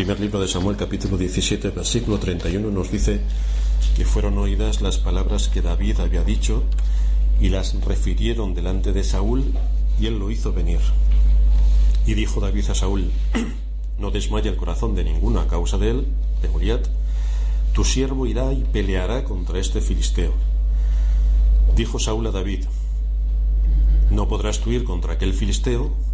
primer libro de Samuel capítulo 17 versículo 31 nos dice que fueron oídas las palabras que David había dicho y las refirieron delante de Saúl y él lo hizo venir. Y dijo David a Saúl, no desmaye el corazón de ninguno a causa de él, de Goliat, tu siervo irá y peleará contra este filisteo. Dijo Saúl a David, no podrás tú ir contra aquel filisteo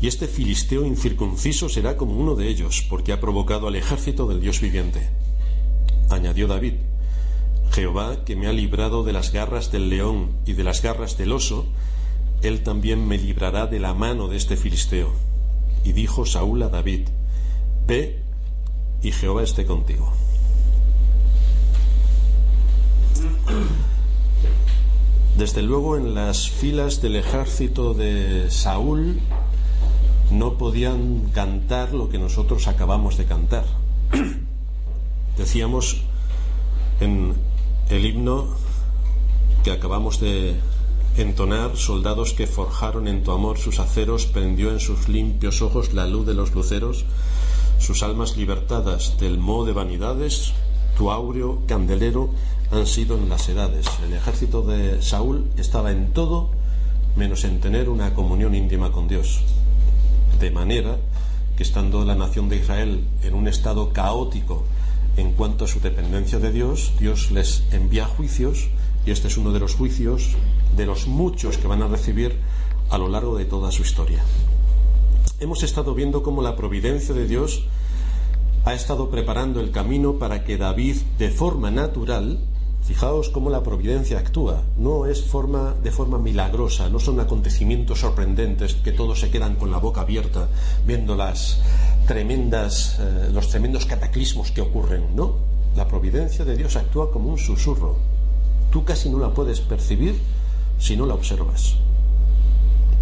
y este filisteo incircunciso será como uno de ellos, porque ha provocado al ejército del Dios viviente. Añadió David, Jehová, que me ha librado de las garras del león y de las garras del oso, él también me librará de la mano de este filisteo. Y dijo Saúl a David, Ve y Jehová esté contigo. Desde luego en las filas del ejército de Saúl no podían cantar lo que nosotros acabamos de cantar. Decíamos en el himno que acabamos de entonar, soldados que forjaron en tu amor sus aceros, prendió en sus limpios ojos la luz de los luceros, sus almas libertadas del moho de vanidades, tu áureo candelero han sido en las edades. El ejército de Saúl estaba en todo menos en tener una comunión íntima con Dios de manera que estando la nación de Israel en un estado caótico en cuanto a su dependencia de Dios, Dios les envía juicios y este es uno de los juicios de los muchos que van a recibir a lo largo de toda su historia. Hemos estado viendo cómo la providencia de Dios ha estado preparando el camino para que David, de forma natural, Fijaos cómo la providencia actúa. No es forma, de forma milagrosa, no son acontecimientos sorprendentes que todos se quedan con la boca abierta viendo las tremendas, eh, los tremendos cataclismos que ocurren. No, la providencia de Dios actúa como un susurro. Tú casi no la puedes percibir si no la observas.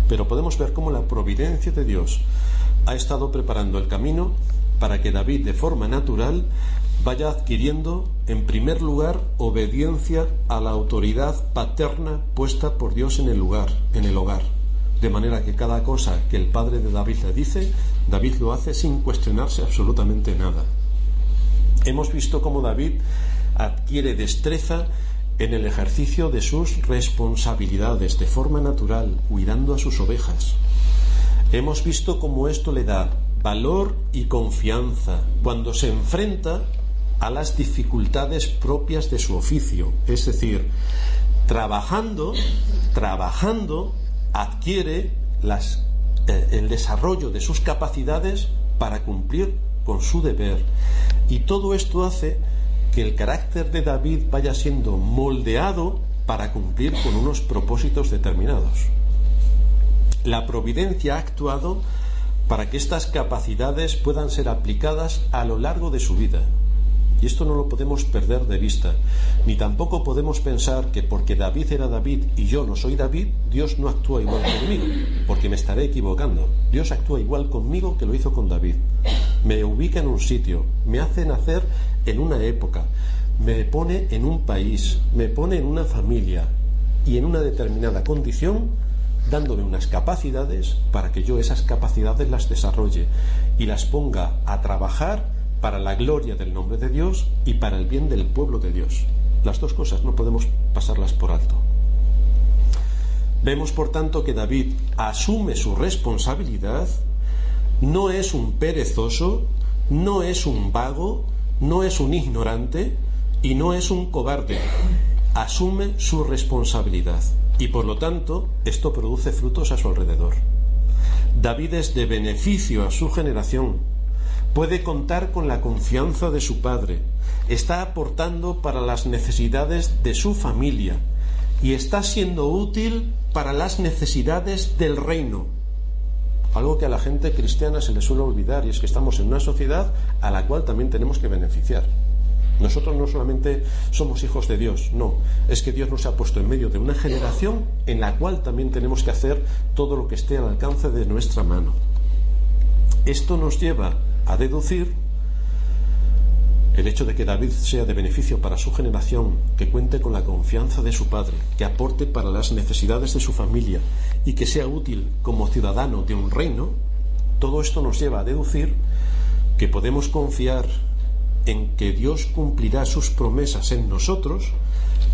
Pero podemos ver cómo la providencia de Dios ha estado preparando el camino para que David, de forma natural, vaya adquiriendo, en primer lugar, obediencia a la autoridad paterna puesta por Dios en el lugar, en el hogar. De manera que cada cosa que el padre de David le dice, David lo hace sin cuestionarse absolutamente nada. Hemos visto cómo David adquiere destreza en el ejercicio de sus responsabilidades de forma natural, cuidando a sus ovejas. Hemos visto cómo esto le da valor y confianza cuando se enfrenta a las dificultades propias de su oficio. Es decir, trabajando, trabajando, adquiere eh, el desarrollo de sus capacidades para cumplir con su deber. Y todo esto hace que el carácter de David vaya siendo moldeado para cumplir con unos propósitos determinados. La providencia ha actuado para que estas capacidades puedan ser aplicadas a lo largo de su vida. Y esto no lo podemos perder de vista. Ni tampoco podemos pensar que porque David era David y yo no soy David, Dios no actúa igual conmigo, porque me estaré equivocando. Dios actúa igual conmigo que lo hizo con David. Me ubica en un sitio, me hace nacer en una época, me pone en un país, me pone en una familia y en una determinada condición dándome unas capacidades para que yo esas capacidades las desarrolle y las ponga a trabajar para la gloria del nombre de Dios y para el bien del pueblo de Dios. Las dos cosas no podemos pasarlas por alto. Vemos, por tanto, que David asume su responsabilidad, no es un perezoso, no es un vago, no es un ignorante y no es un cobarde. Asume su responsabilidad y por lo tanto esto produce frutos a su alrededor. David es de beneficio a su generación, puede contar con la confianza de su padre, está aportando para las necesidades de su familia y está siendo útil para las necesidades del reino. algo que a la gente cristiana se le suele olvidar y es que estamos en una sociedad a la cual también tenemos que beneficiar. Nosotros no solamente somos hijos de Dios, no, es que Dios nos ha puesto en medio de una generación en la cual también tenemos que hacer todo lo que esté al alcance de nuestra mano. Esto nos lleva a deducir el hecho de que David sea de beneficio para su generación, que cuente con la confianza de su padre, que aporte para las necesidades de su familia y que sea útil como ciudadano de un reino, todo esto nos lleva a deducir que podemos confiar en que Dios cumplirá sus promesas en nosotros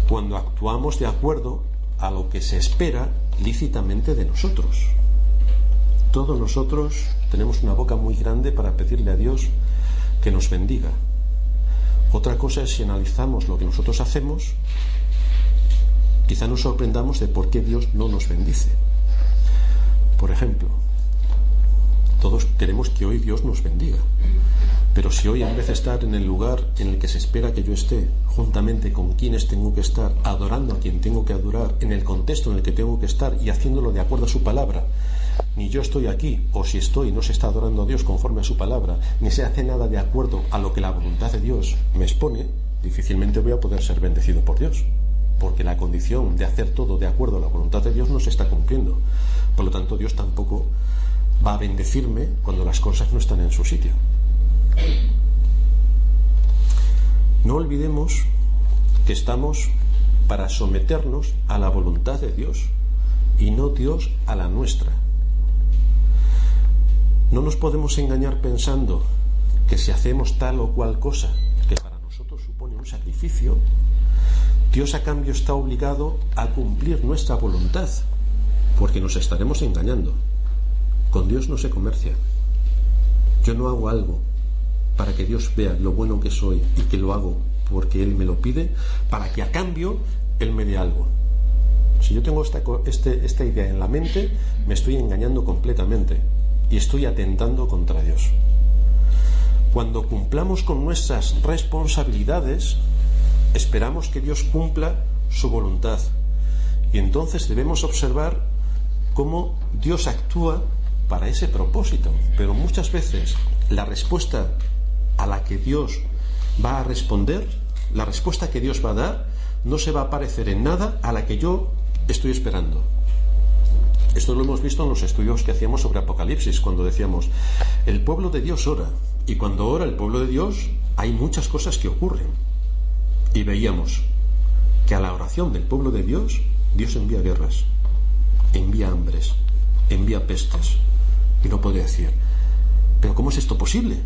cuando actuamos de acuerdo a lo que se espera lícitamente de nosotros. Todos nosotros tenemos una boca muy grande para pedirle a Dios que nos bendiga. Otra cosa es si analizamos lo que nosotros hacemos, quizá nos sorprendamos de por qué Dios no nos bendice. Por ejemplo, todos queremos que hoy Dios nos bendiga. Pero si hoy en vez de estar en el lugar en el que se espera que yo esté, juntamente con quienes tengo que estar, adorando a quien tengo que adorar, en el contexto en el que tengo que estar y haciéndolo de acuerdo a su palabra, ni yo estoy aquí, o si estoy no se está adorando a Dios conforme a su palabra, ni se hace nada de acuerdo a lo que la voluntad de Dios me expone, difícilmente voy a poder ser bendecido por Dios, porque la condición de hacer todo de acuerdo a la voluntad de Dios no se está cumpliendo. Por lo tanto, Dios tampoco va a bendecirme cuando las cosas no están en su sitio. No olvidemos que estamos para someternos a la voluntad de Dios y no Dios a la nuestra. No nos podemos engañar pensando que si hacemos tal o cual cosa que para nosotros supone un sacrificio, Dios a cambio está obligado a cumplir nuestra voluntad, porque nos estaremos engañando. Con Dios no se comercia. Yo no hago algo para que Dios vea lo bueno que soy y que lo hago porque Él me lo pide, para que a cambio Él me dé algo. Si yo tengo esta, este, esta idea en la mente, me estoy engañando completamente y estoy atentando contra Dios. Cuando cumplamos con nuestras responsabilidades, esperamos que Dios cumpla su voluntad. Y entonces debemos observar cómo Dios actúa para ese propósito. Pero muchas veces la respuesta a la que Dios va a responder, la respuesta que Dios va a dar, no se va a parecer en nada a la que yo estoy esperando. Esto lo hemos visto en los estudios que hacíamos sobre Apocalipsis, cuando decíamos, el pueblo de Dios ora, y cuando ora el pueblo de Dios hay muchas cosas que ocurren. Y veíamos que a la oración del pueblo de Dios, Dios envía guerras, envía hambres, envía pestes. Y no podría decir, pero ¿cómo es esto posible?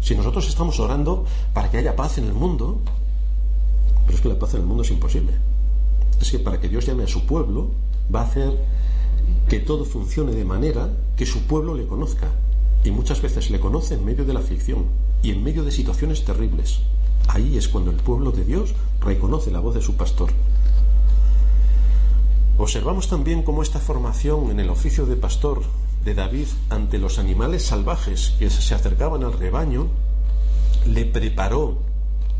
Si nosotros estamos orando para que haya paz en el mundo, pero es que la paz en el mundo es imposible. Es que para que Dios llame a su pueblo, va a hacer que todo funcione de manera que su pueblo le conozca. Y muchas veces le conoce en medio de la aflicción y en medio de situaciones terribles. Ahí es cuando el pueblo de Dios reconoce la voz de su pastor. Observamos también cómo esta formación en el oficio de pastor de David ante los animales salvajes que se acercaban al rebaño le preparó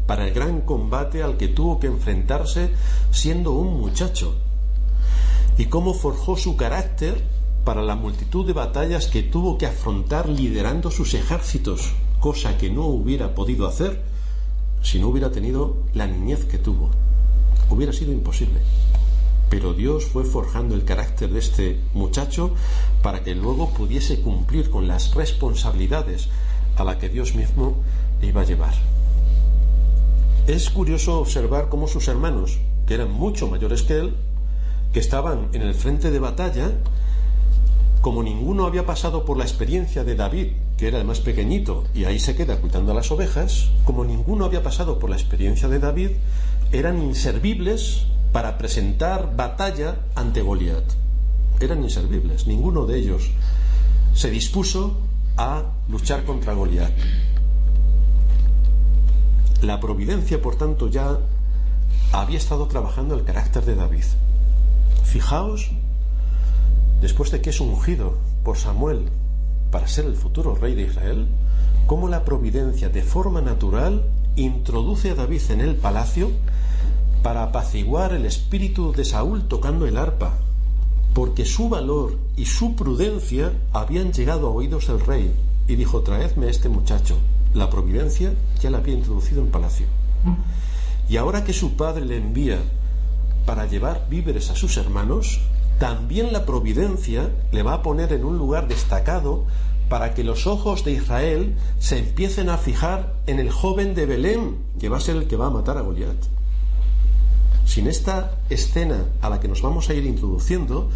para el gran combate al que tuvo que enfrentarse siendo un muchacho y cómo forjó su carácter para la multitud de batallas que tuvo que afrontar liderando sus ejércitos, cosa que no hubiera podido hacer si no hubiera tenido la niñez que tuvo. Hubiera sido imposible. Pero Dios fue forjando el carácter de este muchacho para que luego pudiese cumplir con las responsabilidades a la que Dios mismo le iba a llevar. Es curioso observar cómo sus hermanos, que eran mucho mayores que él, que estaban en el frente de batalla, como ninguno había pasado por la experiencia de David, que era el más pequeñito, y ahí se queda cuidando a las ovejas, como ninguno había pasado por la experiencia de David, eran inservibles para presentar batalla ante Goliat. Eran inservibles, ninguno de ellos se dispuso a luchar contra Goliat. La providencia, por tanto, ya había estado trabajando el carácter de David. Fijaos, después de que es ungido por Samuel para ser el futuro rey de Israel, cómo la providencia de forma natural introduce a David en el palacio para apaciguar el espíritu de Saúl tocando el arpa porque su valor y su prudencia habían llegado a oídos del rey, y dijo, traedme este muchacho. La providencia ya la había introducido en palacio. Y ahora que su padre le envía para llevar víveres a sus hermanos, también la providencia le va a poner en un lugar destacado para que los ojos de Israel se empiecen a fijar en el joven de Belén, que va a ser el que va a matar a Goliat. Sin esta escena a la que nos vamos a ir introduciendo,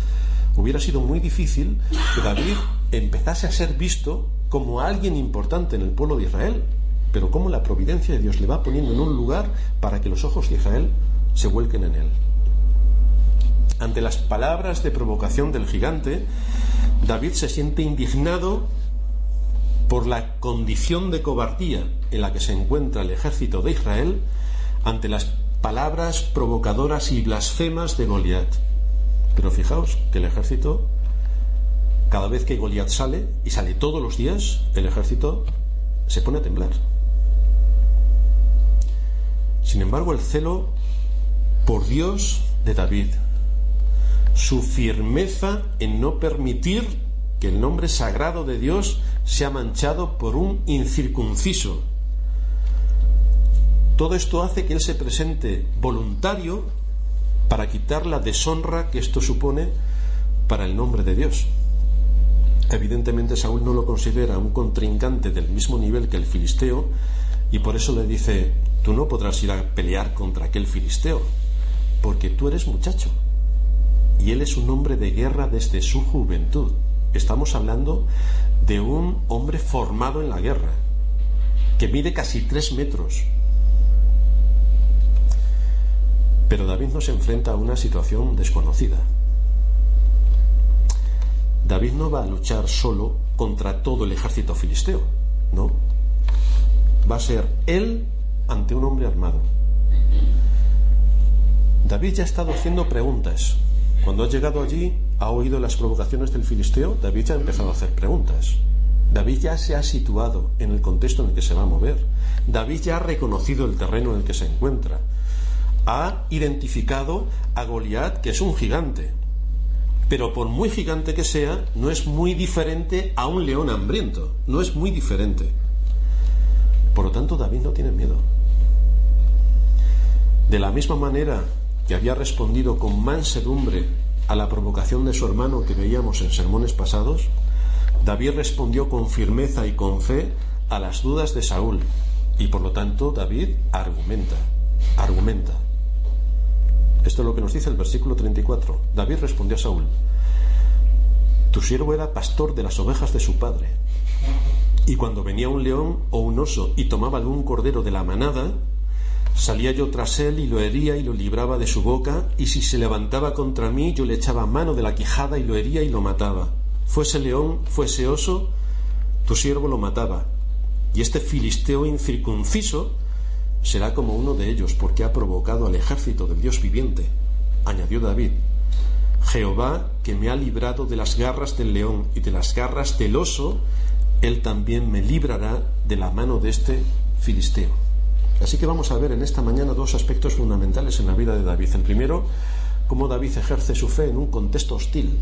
hubiera sido muy difícil que David empezase a ser visto como alguien importante en el pueblo de Israel, pero como la providencia de Dios le va poniendo en un lugar para que los ojos de Israel se vuelquen en él. Ante las palabras de provocación del gigante, David se siente indignado por la condición de cobardía en la que se encuentra el ejército de Israel ante las palabras provocadoras y blasfemas de Goliat. Pero fijaos que el ejército, cada vez que Goliat sale, y sale todos los días, el ejército se pone a temblar. Sin embargo, el celo por Dios de David, su firmeza en no permitir que el nombre sagrado de Dios sea manchado por un incircunciso. Todo esto hace que él se presente voluntario para quitar la deshonra que esto supone para el nombre de Dios. Evidentemente Saúl no lo considera un contrincante del mismo nivel que el filisteo y por eso le dice, tú no podrás ir a pelear contra aquel filisteo, porque tú eres muchacho y él es un hombre de guerra desde su juventud. Estamos hablando de un hombre formado en la guerra, que mide casi tres metros. Pero David no se enfrenta a una situación desconocida. David no va a luchar solo contra todo el ejército filisteo, no. Va a ser él ante un hombre armado. David ya ha estado haciendo preguntas. Cuando ha llegado allí, ha oído las provocaciones del filisteo, David ya ha empezado a hacer preguntas. David ya se ha situado en el contexto en el que se va a mover. David ya ha reconocido el terreno en el que se encuentra. Ha identificado a Goliat, que es un gigante. Pero por muy gigante que sea, no es muy diferente a un león hambriento. No es muy diferente. Por lo tanto, David no tiene miedo. De la misma manera que había respondido con mansedumbre a la provocación de su hermano que veíamos en sermones pasados, David respondió con firmeza y con fe a las dudas de Saúl y por lo tanto David argumenta, argumenta. Esto es lo que nos dice el versículo 34. David respondió a Saúl, tu siervo era pastor de las ovejas de su padre. Y cuando venía un león o un oso y tomaba algún cordero de la manada, Salía yo tras él y lo hería y lo libraba de su boca, y si se levantaba contra mí, yo le echaba mano de la quijada y lo hería y lo mataba. Fuese león, fuese oso, tu siervo lo mataba. Y este filisteo incircunciso será como uno de ellos, porque ha provocado al ejército del Dios viviente. Añadió David, Jehová, que me ha librado de las garras del león y de las garras del oso, él también me librará de la mano de este filisteo. Así que vamos a ver en esta mañana dos aspectos fundamentales en la vida de David. El primero, cómo David ejerce su fe en un contexto hostil.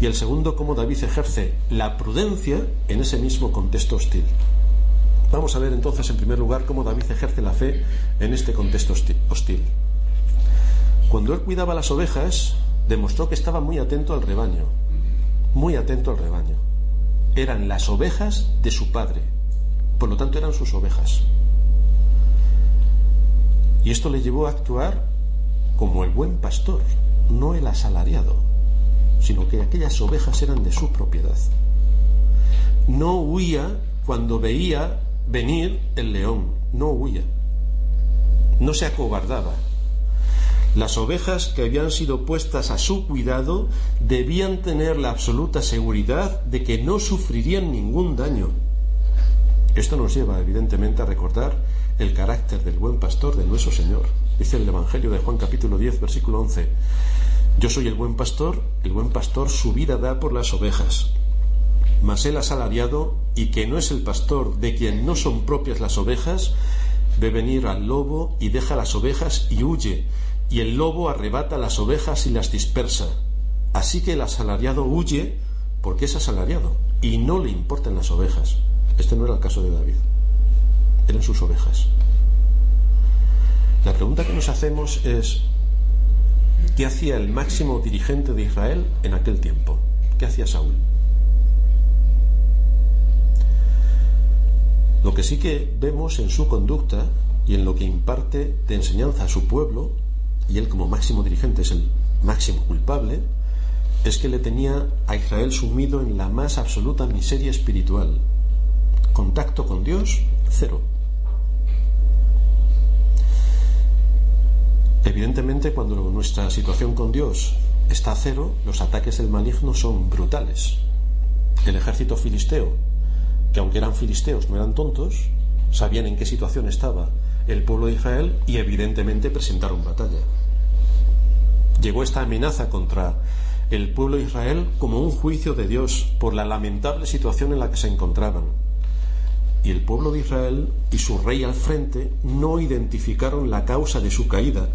Y el segundo, cómo David ejerce la prudencia en ese mismo contexto hostil. Vamos a ver entonces, en primer lugar, cómo David ejerce la fe en este contexto hostil. Cuando él cuidaba las ovejas, demostró que estaba muy atento al rebaño. Muy atento al rebaño. Eran las ovejas de su padre. Por lo tanto, eran sus ovejas. Y esto le llevó a actuar como el buen pastor, no el asalariado, sino que aquellas ovejas eran de su propiedad. No huía cuando veía venir el león, no huía, no se acobardaba. Las ovejas que habían sido puestas a su cuidado debían tener la absoluta seguridad de que no sufrirían ningún daño. Esto nos lleva, evidentemente, a recordar el carácter del buen pastor de nuestro Señor. Dice el Evangelio de Juan capítulo 10, versículo 11. Yo soy el buen pastor, el buen pastor su vida da por las ovejas. Mas el asalariado, y que no es el pastor de quien no son propias las ovejas, ve venir al lobo y deja las ovejas y huye, y el lobo arrebata las ovejas y las dispersa. Así que el asalariado huye porque es asalariado y no le importan las ovejas. Este no era el caso de David. Eran sus ovejas. La pregunta que nos hacemos es, ¿qué hacía el máximo dirigente de Israel en aquel tiempo? ¿Qué hacía Saúl? Lo que sí que vemos en su conducta y en lo que imparte de enseñanza a su pueblo, y él como máximo dirigente es el máximo culpable, es que le tenía a Israel sumido en la más absoluta miseria espiritual. Contacto con Dios, cero. Evidentemente, cuando nuestra situación con Dios está a cero, los ataques del maligno son brutales. El ejército filisteo, que aunque eran filisteos no eran tontos, sabían en qué situación estaba el pueblo de Israel y evidentemente presentaron batalla. Llegó esta amenaza contra el pueblo de Israel como un juicio de Dios por la lamentable situación en la que se encontraban. Y el pueblo de Israel y su rey al frente no identificaron la causa de su caída,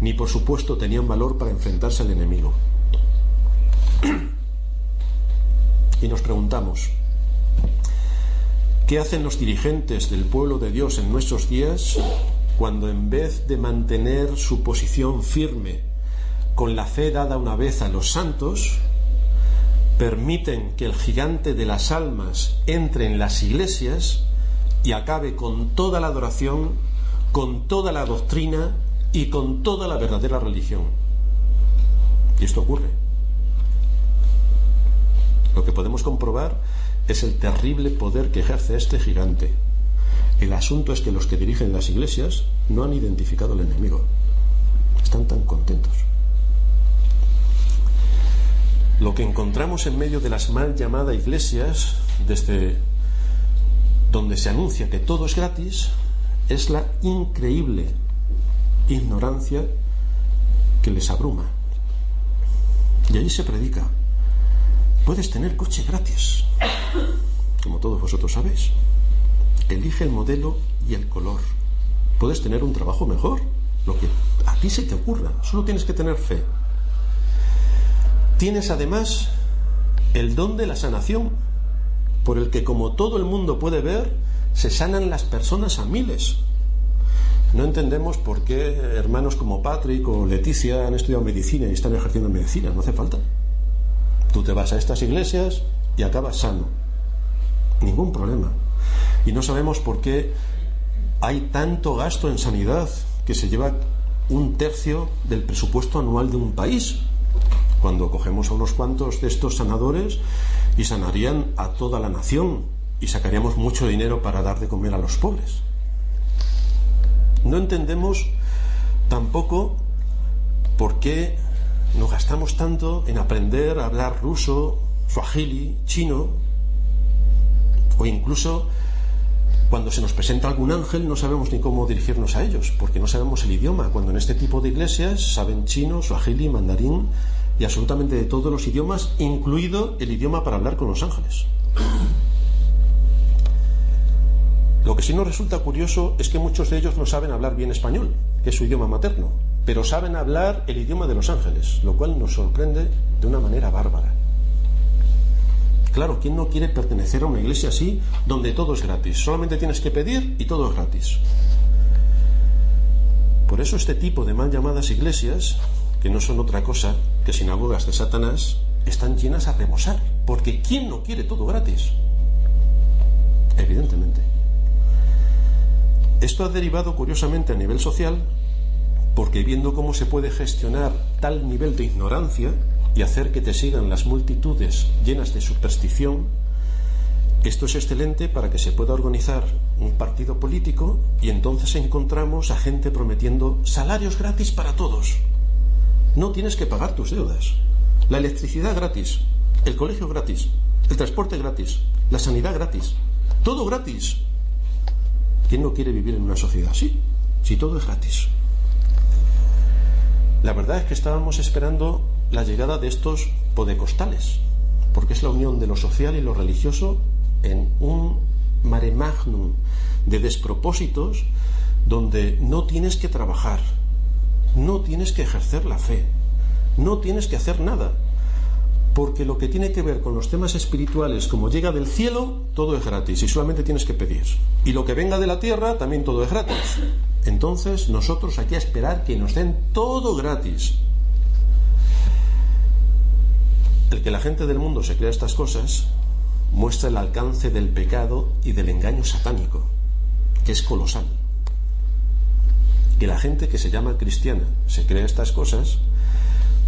ni por supuesto tenían valor para enfrentarse al enemigo. Y nos preguntamos, ¿qué hacen los dirigentes del pueblo de Dios en nuestros días cuando en vez de mantener su posición firme con la fe dada una vez a los santos, permiten que el gigante de las almas entre en las iglesias y acabe con toda la adoración, con toda la doctrina y con toda la verdadera religión. Y esto ocurre. Lo que podemos comprobar es el terrible poder que ejerce este gigante. El asunto es que los que dirigen las iglesias no han identificado al enemigo. Están tan contentos. Lo que encontramos en medio de las mal llamadas iglesias, desde donde se anuncia que todo es gratis, es la increíble ignorancia que les abruma. Y ahí se predica. Puedes tener coche gratis, como todos vosotros sabéis. Elige el modelo y el color. Puedes tener un trabajo mejor, lo que a ti se te ocurra. Solo tienes que tener fe. Tienes además el don de la sanación, por el que como todo el mundo puede ver, se sanan las personas a miles. No entendemos por qué hermanos como Patrick o Leticia han estudiado medicina y están ejerciendo medicina. No hace falta. Tú te vas a estas iglesias y acabas sano. Ningún problema. Y no sabemos por qué hay tanto gasto en sanidad que se lleva un tercio del presupuesto anual de un país. Cuando cogemos a unos cuantos de estos sanadores y sanarían a toda la nación y sacaríamos mucho dinero para dar de comer a los pobres. No entendemos tampoco por qué nos gastamos tanto en aprender a hablar ruso, suajili, chino, o incluso cuando se nos presenta algún ángel no sabemos ni cómo dirigirnos a ellos, porque no sabemos el idioma, cuando en este tipo de iglesias saben chino, suajili, mandarín y absolutamente de todos los idiomas, incluido el idioma para hablar con los ángeles. Lo que sí nos resulta curioso es que muchos de ellos no saben hablar bien español, que es su idioma materno, pero saben hablar el idioma de los ángeles, lo cual nos sorprende de una manera bárbara. Claro, ¿quién no quiere pertenecer a una iglesia así, donde todo es gratis? Solamente tienes que pedir y todo es gratis. Por eso este tipo de mal llamadas iglesias, que no son otra cosa que sinagogas de Satanás, están llenas a rebosar. Porque ¿quién no quiere todo gratis? Evidentemente. Esto ha derivado curiosamente a nivel social porque viendo cómo se puede gestionar tal nivel de ignorancia y hacer que te sigan las multitudes llenas de superstición, esto es excelente para que se pueda organizar un partido político y entonces encontramos a gente prometiendo salarios gratis para todos. No tienes que pagar tus deudas. La electricidad gratis, el colegio gratis, el transporte gratis, la sanidad gratis, todo gratis. ¿Quién no quiere vivir en una sociedad así? Si todo es gratis. La verdad es que estábamos esperando la llegada de estos podecostales, porque es la unión de lo social y lo religioso en un mare magnum de despropósitos donde no tienes que trabajar, no tienes que ejercer la fe, no tienes que hacer nada. Porque lo que tiene que ver con los temas espirituales, como llega del cielo, todo es gratis y solamente tienes que pedir. Y lo que venga de la tierra, también todo es gratis. Entonces nosotros aquí a esperar que nos den todo gratis. El que la gente del mundo se crea estas cosas muestra el alcance del pecado y del engaño satánico, que es colosal. Que la gente que se llama cristiana se crea estas cosas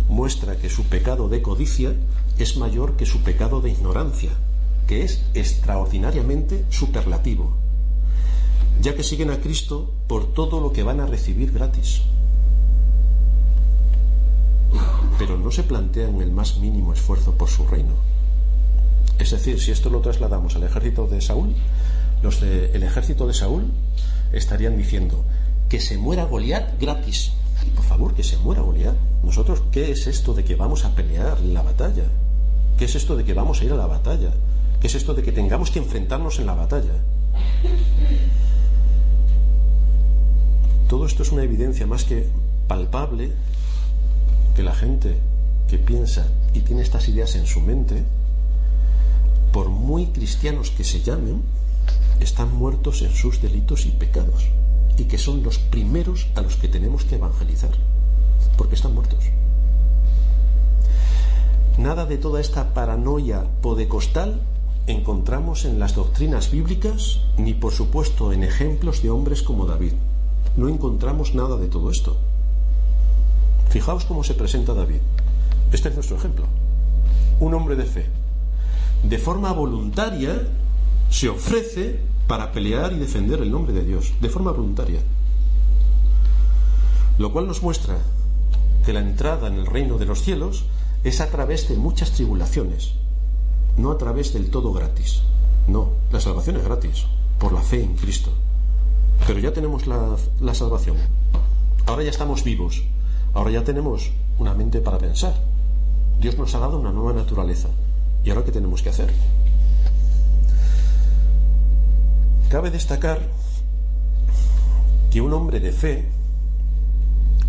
muestra que su pecado de codicia es mayor que su pecado de ignorancia, que es extraordinariamente superlativo, ya que siguen a Cristo por todo lo que van a recibir gratis. Pero no se plantean el más mínimo esfuerzo por su reino. Es decir, si esto lo trasladamos al ejército de Saúl, los del ejército de Saúl estarían diciendo que se muera Goliat gratis. Por favor, que se muera Goliat. Nosotros, ¿qué es esto de que vamos a pelear la batalla? ¿Qué es esto de que vamos a ir a la batalla? ¿Qué es esto de que tengamos que enfrentarnos en la batalla? Todo esto es una evidencia más que palpable que la gente que piensa y tiene estas ideas en su mente, por muy cristianos que se llamen, están muertos en sus delitos y pecados y que son los primeros a los que tenemos que evangelizar, porque están muertos. Nada de toda esta paranoia podecostal encontramos en las doctrinas bíblicas, ni por supuesto en ejemplos de hombres como David. No encontramos nada de todo esto. Fijaos cómo se presenta David. Este es nuestro ejemplo. Un hombre de fe. De forma voluntaria se ofrece para pelear y defender el nombre de Dios, de forma voluntaria. Lo cual nos muestra que la entrada en el reino de los cielos es a través de muchas tribulaciones, no a través del todo gratis. No, la salvación es gratis, por la fe en Cristo. Pero ya tenemos la, la salvación. Ahora ya estamos vivos. Ahora ya tenemos una mente para pensar. Dios nos ha dado una nueva naturaleza. ¿Y ahora qué tenemos que hacer? Cabe destacar que un hombre de fe,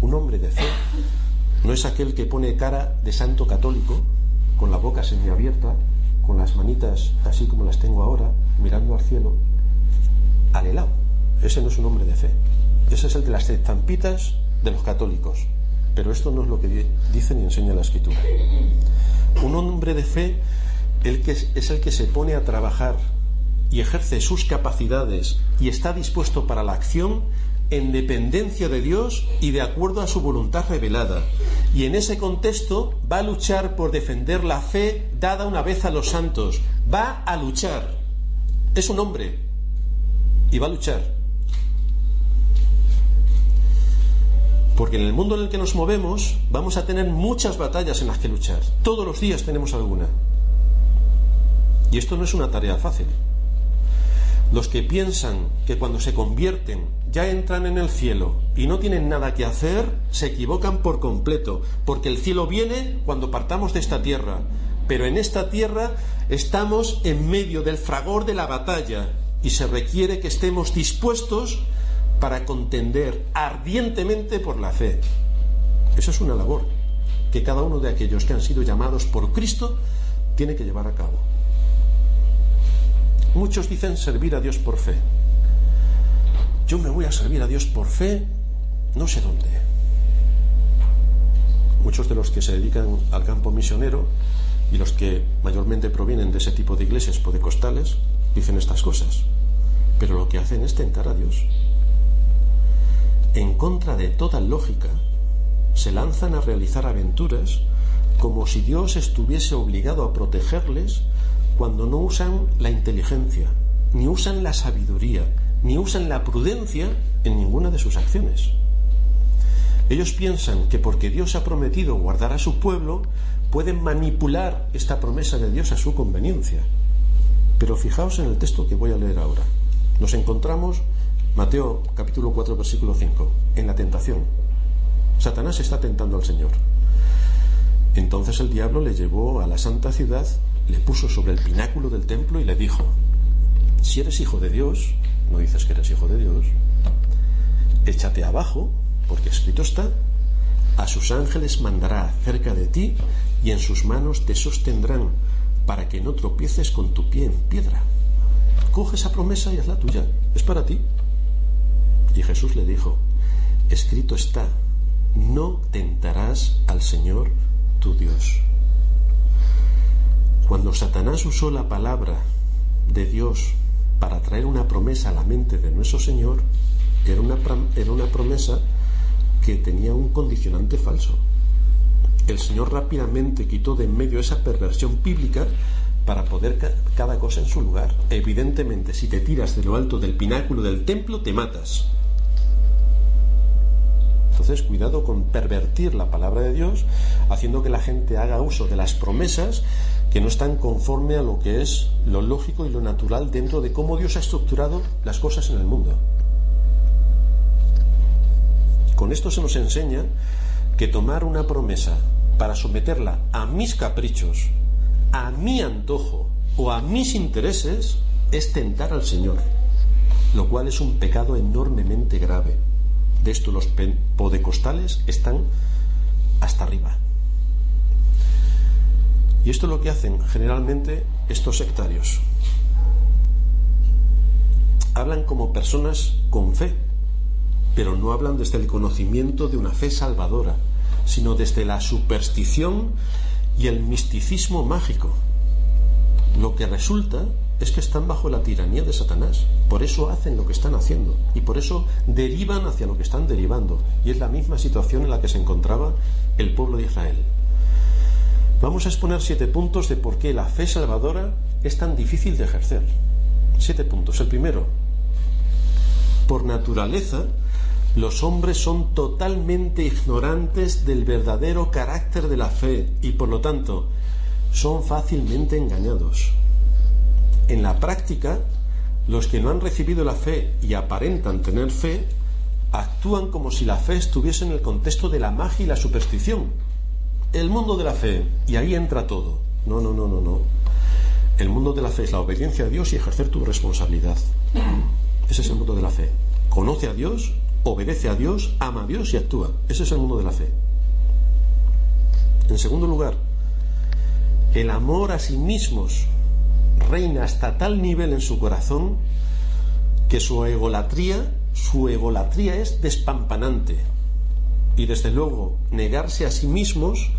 un hombre de fe, no es aquel que pone cara de santo católico, con la boca semiabierta, con las manitas así como las tengo ahora, mirando al cielo, al helado. Ese no es un hombre de fe. Ese es el de las estampitas de los católicos. Pero esto no es lo que dice ni enseña la escritura. Un hombre de fe el que es el que se pone a trabajar y ejerce sus capacidades y está dispuesto para la acción en dependencia de Dios y de acuerdo a su voluntad revelada. Y en ese contexto va a luchar por defender la fe dada una vez a los santos. Va a luchar. Es un hombre y va a luchar. Porque en el mundo en el que nos movemos vamos a tener muchas batallas en las que luchar. Todos los días tenemos alguna. Y esto no es una tarea fácil. Los que piensan que cuando se convierten ya entran en el cielo y no tienen nada que hacer, se equivocan por completo, porque el cielo viene cuando partamos de esta tierra, pero en esta tierra estamos en medio del fragor de la batalla y se requiere que estemos dispuestos para contender ardientemente por la fe. Eso es una labor que cada uno de aquellos que han sido llamados por Cristo tiene que llevar a cabo. Muchos dicen servir a Dios por fe. Yo me voy a servir a Dios por fe no sé dónde. Muchos de los que se dedican al campo misionero y los que mayormente provienen de ese tipo de iglesias podecostales dicen estas cosas. Pero lo que hacen es tentar a Dios. En contra de toda lógica, se lanzan a realizar aventuras como si Dios estuviese obligado a protegerles cuando no usan la inteligencia, ni usan la sabiduría, ni usan la prudencia en ninguna de sus acciones. Ellos piensan que porque Dios ha prometido guardar a su pueblo, pueden manipular esta promesa de Dios a su conveniencia. Pero fijaos en el texto que voy a leer ahora. Nos encontramos, Mateo capítulo 4, versículo 5, en la tentación. Satanás está tentando al Señor. Entonces el diablo le llevó a la santa ciudad le puso sobre el pináculo del templo y le dijo, si eres hijo de Dios, no dices que eres hijo de Dios, échate abajo, porque escrito está, a sus ángeles mandará cerca de ti y en sus manos te sostendrán para que no tropieces con tu pie en piedra. Coge esa promesa y hazla tuya, es para ti. Y Jesús le dijo, escrito está, no tentarás al Señor tu Dios. Cuando Satanás usó la palabra de Dios para traer una promesa a la mente de nuestro Señor, era una, era una promesa que tenía un condicionante falso. El Señor rápidamente quitó de en medio esa perversión bíblica para poder cada cosa en su lugar. Evidentemente, si te tiras de lo alto del pináculo del templo, te matas. Entonces, cuidado con pervertir la palabra de Dios, haciendo que la gente haga uso de las promesas que no están conforme a lo que es lo lógico y lo natural dentro de cómo Dios ha estructurado las cosas en el mundo. Con esto se nos enseña que tomar una promesa para someterla a mis caprichos, a mi antojo o a mis intereses es tentar al Señor, lo cual es un pecado enormemente grave. De esto los podecostales están hasta arriba. Y esto es lo que hacen generalmente estos sectarios. Hablan como personas con fe, pero no hablan desde el conocimiento de una fe salvadora, sino desde la superstición y el misticismo mágico. Lo que resulta es que están bajo la tiranía de Satanás. Por eso hacen lo que están haciendo y por eso derivan hacia lo que están derivando. Y es la misma situación en la que se encontraba el pueblo de Israel. Vamos a exponer siete puntos de por qué la fe salvadora es tan difícil de ejercer. Siete puntos. El primero, por naturaleza, los hombres son totalmente ignorantes del verdadero carácter de la fe y por lo tanto son fácilmente engañados. En la práctica, los que no han recibido la fe y aparentan tener fe, actúan como si la fe estuviese en el contexto de la magia y la superstición el mundo de la fe, y ahí entra todo. No, no, no, no, no. El mundo de la fe es la obediencia a Dios y ejercer tu responsabilidad. Ese es el mundo de la fe. Conoce a Dios, obedece a Dios, ama a Dios y actúa. Ese es el mundo de la fe. En segundo lugar, el amor a sí mismos reina hasta tal nivel en su corazón que su egolatría, su egolatría es despampanante y desde luego negarse a sí mismos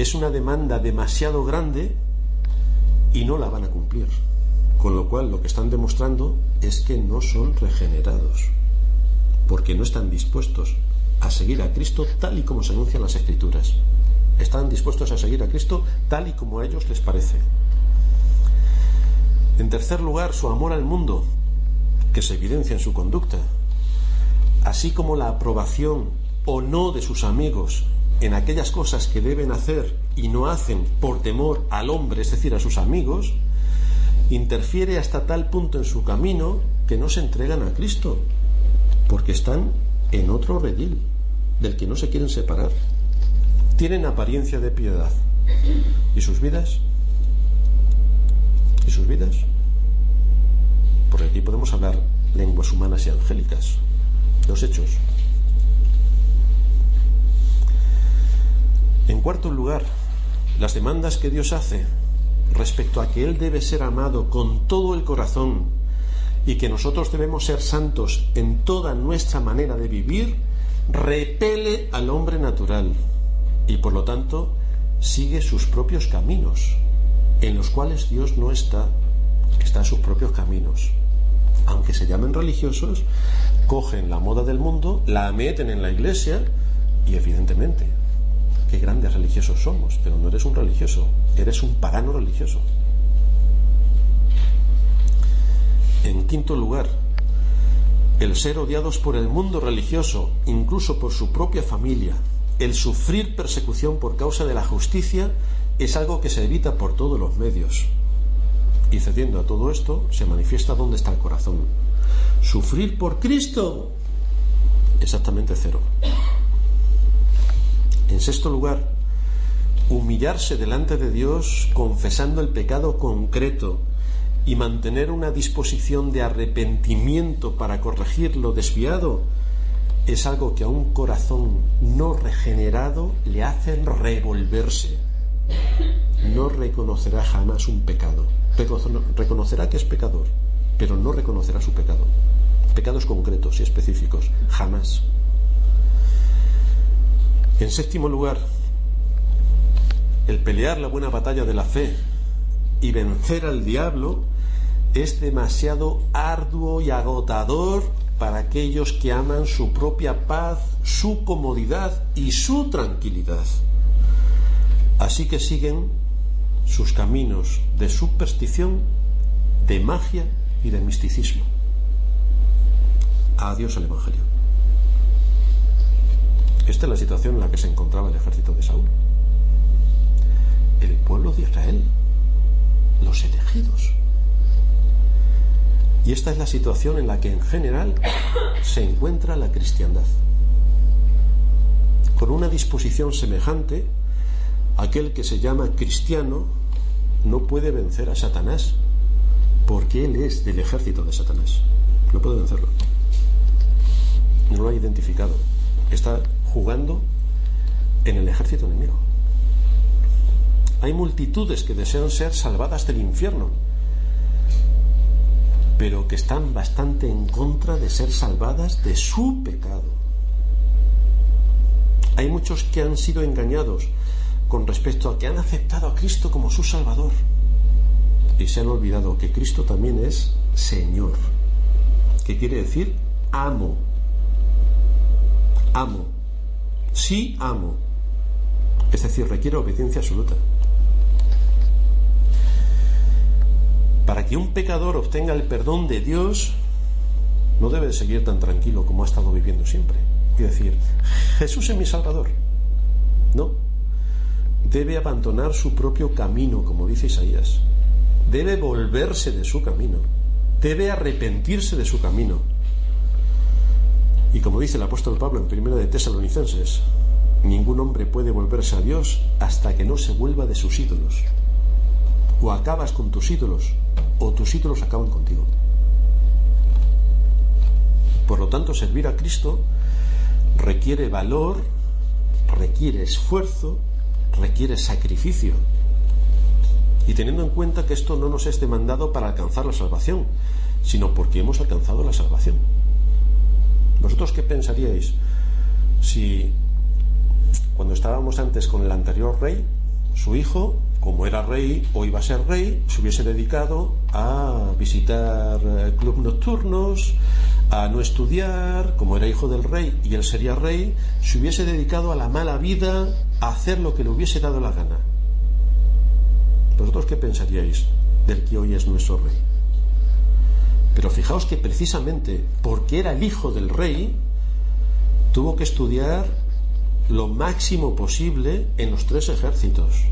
es una demanda demasiado grande y no la van a cumplir. Con lo cual lo que están demostrando es que no son regenerados, porque no están dispuestos a seguir a Cristo tal y como se anuncian las Escrituras. Están dispuestos a seguir a Cristo tal y como a ellos les parece. En tercer lugar, su amor al mundo, que se evidencia en su conducta, así como la aprobación o no de sus amigos en aquellas cosas que deben hacer y no hacen por temor al hombre, es decir, a sus amigos, interfiere hasta tal punto en su camino que no se entregan a Cristo, porque están en otro redil del que no se quieren separar. Tienen apariencia de piedad. ¿Y sus vidas? ¿Y sus vidas? Porque aquí podemos hablar lenguas humanas y angélicas. Los hechos. En cuarto lugar, las demandas que Dios hace respecto a que Él debe ser amado con todo el corazón y que nosotros debemos ser santos en toda nuestra manera de vivir, repele al hombre natural y por lo tanto sigue sus propios caminos, en los cuales Dios no está, está en sus propios caminos. Aunque se llamen religiosos, cogen la moda del mundo, la meten en la iglesia y evidentemente qué grandes religiosos somos, pero no eres un religioso, eres un pagano religioso. En quinto lugar, el ser odiados por el mundo religioso, incluso por su propia familia, el sufrir persecución por causa de la justicia, es algo que se evita por todos los medios. Y cediendo a todo esto, se manifiesta dónde está el corazón. Sufrir por Cristo, exactamente cero. En sexto lugar, humillarse delante de Dios confesando el pecado concreto y mantener una disposición de arrepentimiento para corregir lo desviado es algo que a un corazón no regenerado le hace revolverse. no reconocerá jamás un pecado. Reconocerá que es pecador, pero no reconocerá su pecado. Pecados concretos y específicos, jamás. En séptimo lugar, el pelear la buena batalla de la fe y vencer al diablo es demasiado arduo y agotador para aquellos que aman su propia paz, su comodidad y su tranquilidad. Así que siguen sus caminos de superstición, de magia y de misticismo. Adiós al Evangelio. Esta es la situación en la que se encontraba el ejército de Saúl. El pueblo de Israel, los elegidos, y esta es la situación en la que en general se encuentra la cristiandad. Con una disposición semejante, aquel que se llama cristiano no puede vencer a Satanás, porque él es del ejército de Satanás. No puede vencerlo. No lo ha identificado. Está jugando en el ejército enemigo. Hay multitudes que desean ser salvadas del infierno pero que están bastante en contra de ser salvadas de su pecado. Hay muchos que han sido engañados con respecto a que han aceptado a Cristo como su Salvador y se han olvidado que Cristo también es Señor, que quiere decir amo, amo, sí amo, es decir, requiere obediencia absoluta. para que un pecador obtenga el perdón de Dios, no debe seguir tan tranquilo como ha estado viviendo siempre. Y decir, Jesús es mi Salvador. No. Debe abandonar su propio camino, como dice Isaías. Debe volverse de su camino. Debe arrepentirse de su camino. Y como dice el apóstol Pablo en primera de Tesalonicenses, ningún hombre puede volverse a Dios hasta que no se vuelva de sus ídolos. O acabas con tus ídolos o tus ídolos acaban contigo. Por lo tanto, servir a Cristo requiere valor, requiere esfuerzo, requiere sacrificio. Y teniendo en cuenta que esto no nos es demandado para alcanzar la salvación, sino porque hemos alcanzado la salvación. ¿Vosotros qué pensaríais si cuando estábamos antes con el anterior rey, su hijo como era rey o iba a ser rey, se hubiese dedicado a visitar eh, clubes nocturnos, a no estudiar, como era hijo del rey y él sería rey, se hubiese dedicado a la mala vida, a hacer lo que le hubiese dado la gana. ¿Vosotros qué pensaríais del que hoy es nuestro rey? Pero fijaos que precisamente porque era el hijo del rey, tuvo que estudiar lo máximo posible en los tres ejércitos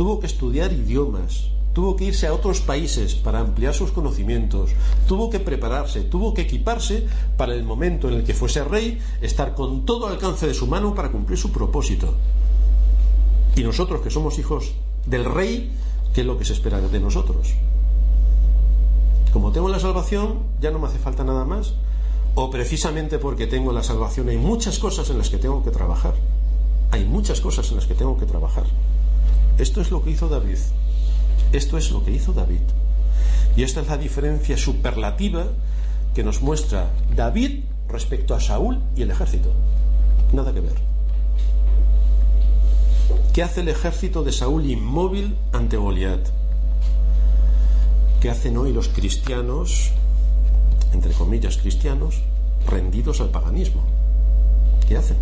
tuvo que estudiar idiomas, tuvo que irse a otros países para ampliar sus conocimientos, tuvo que prepararse, tuvo que equiparse para el momento en el que fuese rey, estar con todo alcance de su mano para cumplir su propósito. Y nosotros que somos hijos del rey, ¿qué es lo que se espera de nosotros? Como tengo la salvación, ya no me hace falta nada más. O precisamente porque tengo la salvación hay muchas cosas en las que tengo que trabajar. Hay muchas cosas en las que tengo que trabajar. Esto es lo que hizo David. Esto es lo que hizo David. Y esta es la diferencia superlativa que nos muestra David respecto a Saúl y el ejército. Nada que ver. ¿Qué hace el ejército de Saúl inmóvil ante Goliat? ¿Qué hacen hoy los cristianos, entre comillas cristianos, rendidos al paganismo? ¿Qué hacen?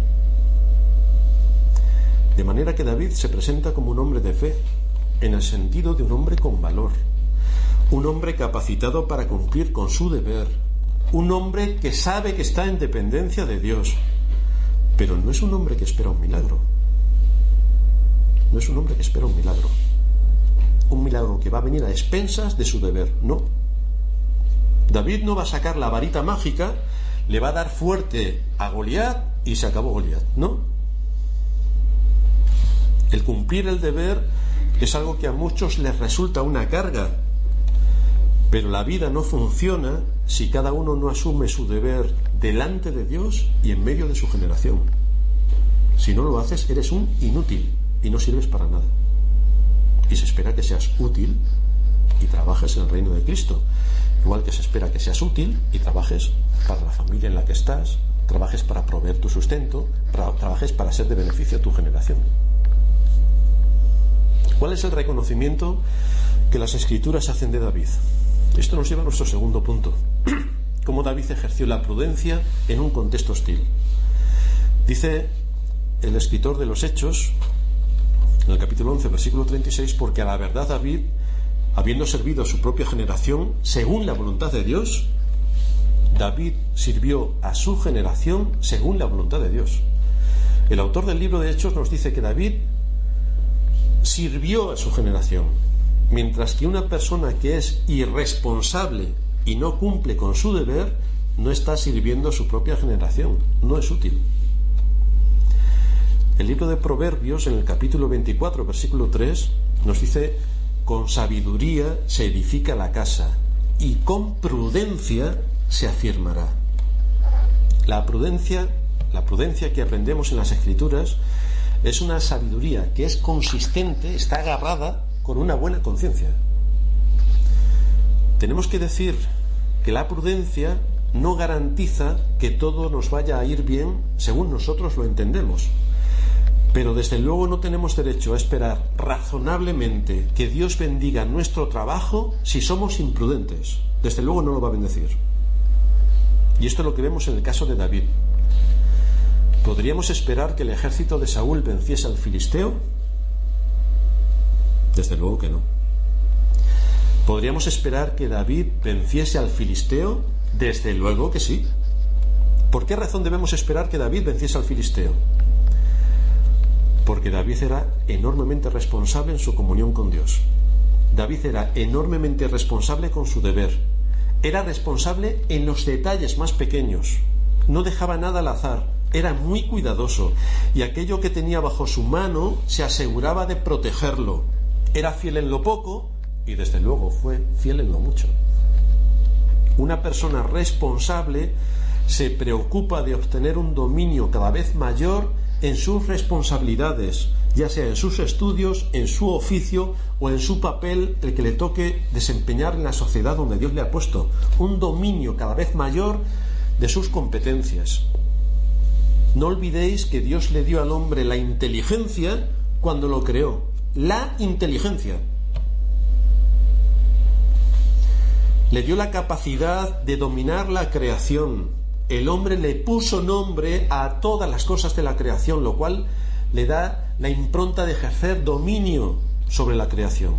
De manera que David se presenta como un hombre de fe, en el sentido de un hombre con valor, un hombre capacitado para cumplir con su deber, un hombre que sabe que está en dependencia de Dios, pero no es un hombre que espera un milagro. No es un hombre que espera un milagro. Un milagro que va a venir a expensas de su deber. No. David no va a sacar la varita mágica, le va a dar fuerte a Goliat y se acabó Goliat. No. El cumplir el deber es algo que a muchos les resulta una carga, pero la vida no funciona si cada uno no asume su deber delante de Dios y en medio de su generación. Si no lo haces, eres un inútil y no sirves para nada. Y se espera que seas útil y trabajes en el reino de Cristo. Igual que se espera que seas útil y trabajes para la familia en la que estás, trabajes para proveer tu sustento, trabajes para ser de beneficio a tu generación. ¿Cuál es el reconocimiento que las escrituras hacen de David? Esto nos lleva a nuestro segundo punto. Cómo David ejerció la prudencia en un contexto hostil. Dice el escritor de los Hechos, en el capítulo 11, versículo 36, porque a la verdad David, habiendo servido a su propia generación, según la voluntad de Dios, David sirvió a su generación según la voluntad de Dios. El autor del libro de Hechos nos dice que David sirvió a su generación, mientras que una persona que es irresponsable y no cumple con su deber, no está sirviendo a su propia generación, no es útil. El libro de Proverbios, en el capítulo 24, versículo 3, nos dice, con sabiduría se edifica la casa y con prudencia se afirmará. La prudencia, la prudencia que aprendemos en las escrituras es una sabiduría que es consistente, está agarrada con una buena conciencia. Tenemos que decir que la prudencia no garantiza que todo nos vaya a ir bien según nosotros lo entendemos. Pero desde luego no tenemos derecho a esperar razonablemente que Dios bendiga nuestro trabajo si somos imprudentes. Desde luego no lo va a bendecir. Y esto es lo que vemos en el caso de David. ¿Podríamos esperar que el ejército de Saúl venciese al filisteo? Desde luego que no. ¿Podríamos esperar que David venciese al filisteo? Desde luego que sí. ¿Por qué razón debemos esperar que David venciese al filisteo? Porque David era enormemente responsable en su comunión con Dios. David era enormemente responsable con su deber. Era responsable en los detalles más pequeños. No dejaba nada al azar era muy cuidadoso y aquello que tenía bajo su mano se aseguraba de protegerlo. Era fiel en lo poco y desde luego fue fiel en lo mucho. Una persona responsable se preocupa de obtener un dominio cada vez mayor en sus responsabilidades, ya sea en sus estudios, en su oficio o en su papel el que le toque desempeñar en la sociedad donde Dios le ha puesto. Un dominio cada vez mayor de sus competencias. No olvidéis que Dios le dio al hombre la inteligencia cuando lo creó. La inteligencia. Le dio la capacidad de dominar la creación. El hombre le puso nombre a todas las cosas de la creación, lo cual le da la impronta de ejercer dominio sobre la creación.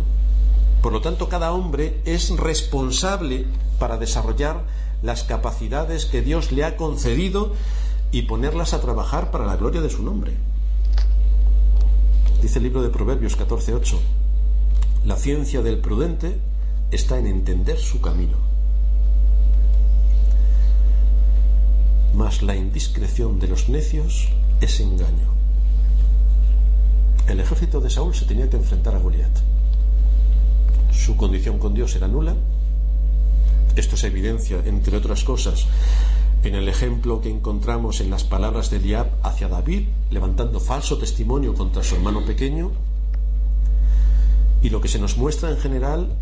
Por lo tanto, cada hombre es responsable para desarrollar las capacidades que Dios le ha concedido y ponerlas a trabajar para la gloria de su nombre. Dice el libro de Proverbios 14:8, la ciencia del prudente está en entender su camino, mas la indiscreción de los necios es engaño. El ejército de Saúl se tenía que enfrentar a Goliat. Su condición con Dios era nula. Esto se evidencia, entre otras cosas, en el ejemplo que encontramos en las palabras de Eliab hacia David, levantando falso testimonio contra su hermano pequeño, y lo que se nos muestra en general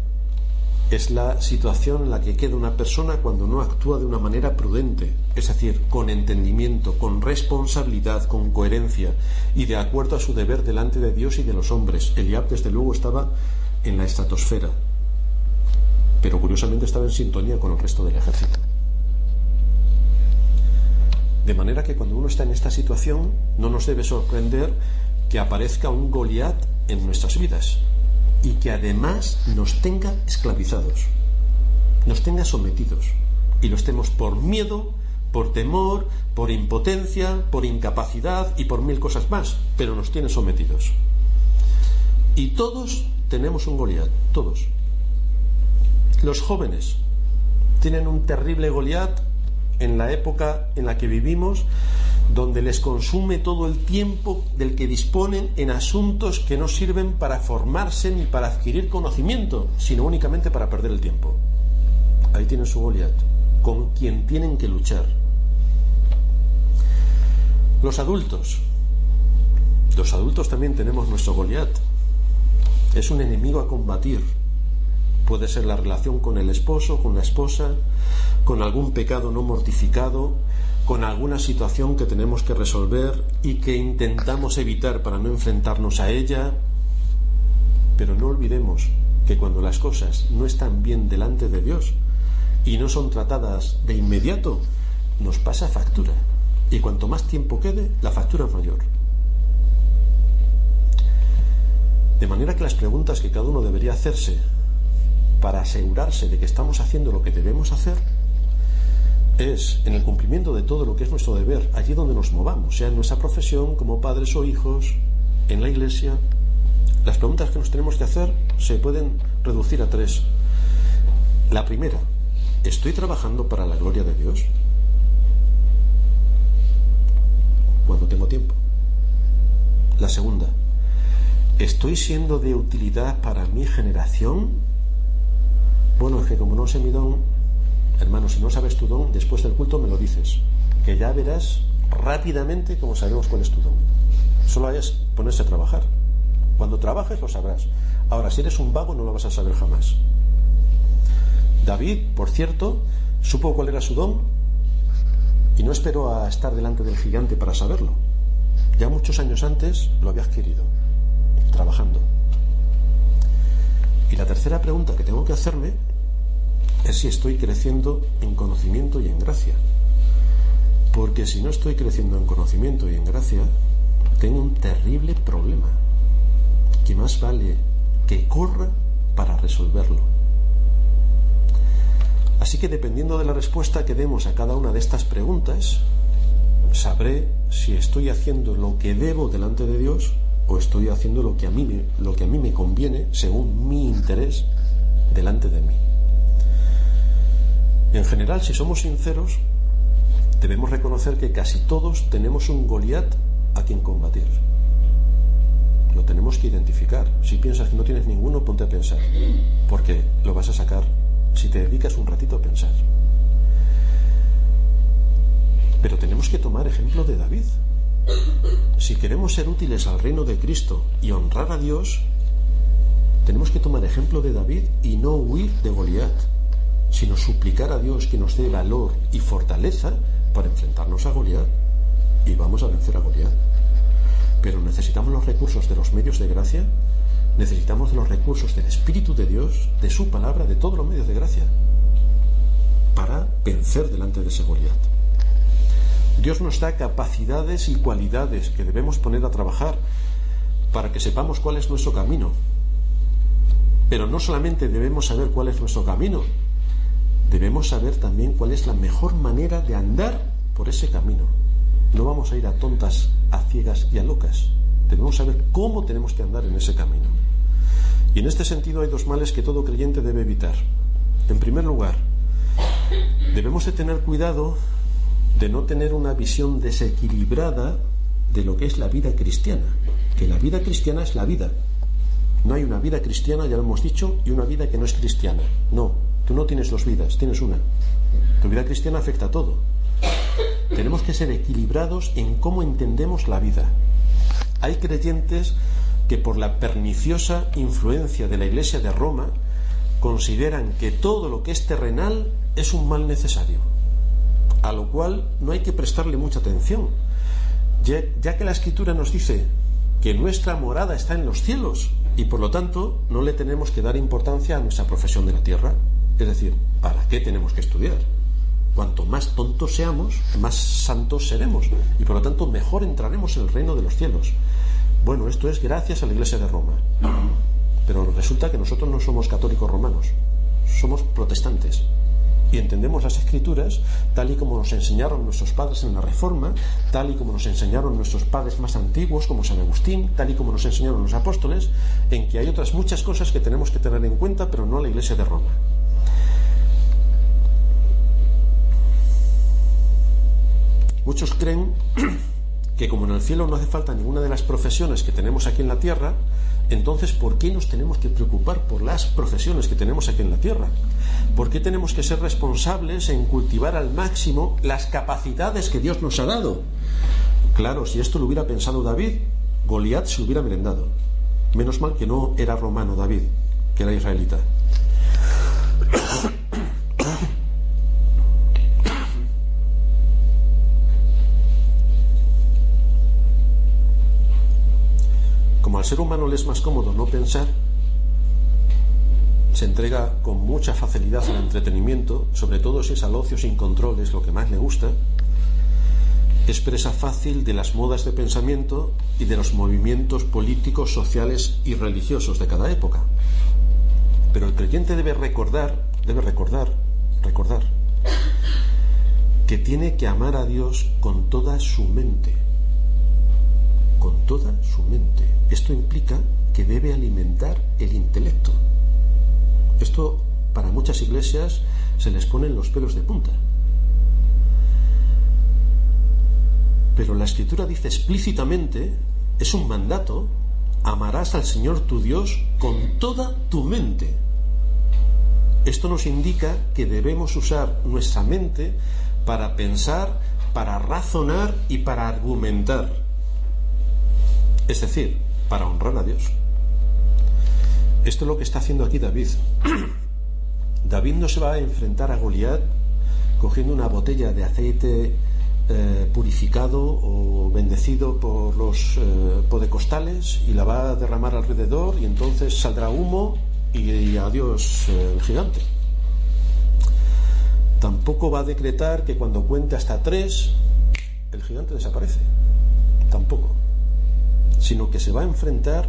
es la situación en la que queda una persona cuando no actúa de una manera prudente, es decir, con entendimiento, con responsabilidad, con coherencia y de acuerdo a su deber delante de Dios y de los hombres. Eliab, desde luego, estaba en la estratosfera, pero curiosamente estaba en sintonía con el resto del ejército. De manera que cuando uno está en esta situación no nos debe sorprender que aparezca un Goliat en nuestras vidas y que además nos tenga esclavizados, nos tenga sometidos y lo estemos por miedo, por temor, por impotencia, por incapacidad y por mil cosas más, pero nos tiene sometidos. Y todos tenemos un Goliat, todos. Los jóvenes tienen un terrible Goliat en la época en la que vivimos, donde les consume todo el tiempo del que disponen en asuntos que no sirven para formarse ni para adquirir conocimiento, sino únicamente para perder el tiempo. Ahí tienen su Goliat, con quien tienen que luchar. Los adultos. Los adultos también tenemos nuestro Goliat. Es un enemigo a combatir. Puede ser la relación con el esposo, con la esposa, con algún pecado no mortificado, con alguna situación que tenemos que resolver y que intentamos evitar para no enfrentarnos a ella. Pero no olvidemos que cuando las cosas no están bien delante de Dios y no son tratadas de inmediato, nos pasa factura. Y cuanto más tiempo quede, la factura es mayor. De manera que las preguntas que cada uno debería hacerse para asegurarse de que estamos haciendo lo que debemos hacer es en el cumplimiento de todo lo que es nuestro deber, allí donde nos movamos, sea en nuestra profesión, como padres o hijos, en la iglesia. Las preguntas que nos tenemos que hacer se pueden reducir a tres. La primera, ¿estoy trabajando para la gloria de Dios? Cuando tengo tiempo. La segunda, ¿estoy siendo de utilidad para mi generación? Bueno, es que como no sé mi don, hermano, si no sabes tu don, después del culto me lo dices, que ya verás rápidamente cómo sabemos cuál es tu don. Solo hayas ponerse a trabajar. Cuando trabajes lo sabrás. Ahora, si eres un vago no lo vas a saber jamás. David, por cierto, supo cuál era su don y no esperó a estar delante del gigante para saberlo. Ya muchos años antes lo había adquirido, trabajando. Y la tercera pregunta que tengo que hacerme es si estoy creciendo en conocimiento y en gracia. Porque si no estoy creciendo en conocimiento y en gracia, tengo un terrible problema, que más vale que corra para resolverlo. Así que dependiendo de la respuesta que demos a cada una de estas preguntas, sabré si estoy haciendo lo que debo delante de Dios o estoy haciendo lo que a mí lo que a mí me conviene según mi interés delante de mí. En general, si somos sinceros, debemos reconocer que casi todos tenemos un Goliat a quien combatir. Lo tenemos que identificar. Si piensas que no tienes ninguno, ponte a pensar, porque lo vas a sacar si te dedicas un ratito a pensar. Pero tenemos que tomar ejemplo de David. Si queremos ser útiles al reino de Cristo y honrar a Dios, tenemos que tomar ejemplo de David y no huir de Goliat sino suplicar a Dios que nos dé valor y fortaleza para enfrentarnos a Goliat y vamos a vencer a Goliat. Pero necesitamos los recursos de los medios de gracia, necesitamos los recursos del Espíritu de Dios, de su palabra, de todos los medios de gracia, para vencer delante de ese Goliat. Dios nos da capacidades y cualidades que debemos poner a trabajar para que sepamos cuál es nuestro camino. Pero no solamente debemos saber cuál es nuestro camino, debemos saber también cuál es la mejor manera de andar por ese camino. No vamos a ir a tontas, a ciegas y a locas. Debemos saber cómo tenemos que andar en ese camino. Y en este sentido hay dos males que todo creyente debe evitar. En primer lugar, debemos de tener cuidado de no tener una visión desequilibrada de lo que es la vida cristiana. Que la vida cristiana es la vida. No hay una vida cristiana, ya lo hemos dicho, y una vida que no es cristiana. No, Tú no tienes dos vidas, tienes una. Tu vida cristiana afecta a todo. Tenemos que ser equilibrados en cómo entendemos la vida. Hay creyentes que por la perniciosa influencia de la Iglesia de Roma consideran que todo lo que es terrenal es un mal necesario, a lo cual no hay que prestarle mucha atención, ya, que la Escritura nos dice que nuestra morada está en los cielos y por lo tanto no le tenemos que dar importancia a nuestra profesión de la tierra. Es decir, ¿para qué tenemos que estudiar? Cuanto más tontos seamos, más santos seremos y por lo tanto mejor entraremos en el reino de los cielos. Bueno, esto es gracias a la Iglesia de Roma. Pero resulta que nosotros no somos católicos romanos, somos protestantes y entendemos las escrituras tal y como nos enseñaron nuestros padres en la Reforma, tal y como nos enseñaron nuestros padres más antiguos como San Agustín, tal y como nos enseñaron los apóstoles, en que hay otras muchas cosas que tenemos que tener en cuenta, pero no la Iglesia de Roma. Muchos creen que como en el cielo no hace falta ninguna de las profesiones que tenemos aquí en la tierra, entonces ¿por qué nos tenemos que preocupar por las profesiones que tenemos aquí en la tierra? ¿Por qué tenemos que ser responsables en cultivar al máximo las capacidades que Dios nos ha dado? Claro, si esto lo hubiera pensado David, Goliat se hubiera merendado. Menos mal que no era romano David, que era israelita. Al ser humano le es más cómodo no pensar, se entrega con mucha facilidad al entretenimiento, sobre todo si es al ocio sin control, es lo que más le gusta, es presa fácil de las modas de pensamiento y de los movimientos políticos, sociales y religiosos de cada época. Pero el creyente debe recordar, debe recordar, recordar, que tiene que amar a Dios con toda su mente, con toda su mente. Esto implica que debe alimentar el intelecto. Esto para muchas iglesias se les ponen los pelos de punta. Pero la escritura dice explícitamente, es un mandato, amarás al Señor tu Dios con toda tu mente. Esto nos indica que debemos usar nuestra mente para pensar, para razonar y para argumentar. Es decir, para honrar a Dios. Esto es lo que está haciendo aquí David. David no se va a enfrentar a Goliat cogiendo una botella de aceite eh, purificado o bendecido por los eh, podecostales y la va a derramar alrededor y entonces saldrá humo y, adiós eh, el gigante. Tampoco va a decretar que cuando cuente hasta tres el gigante desaparece. Tampoco. Sino que se va a enfrentar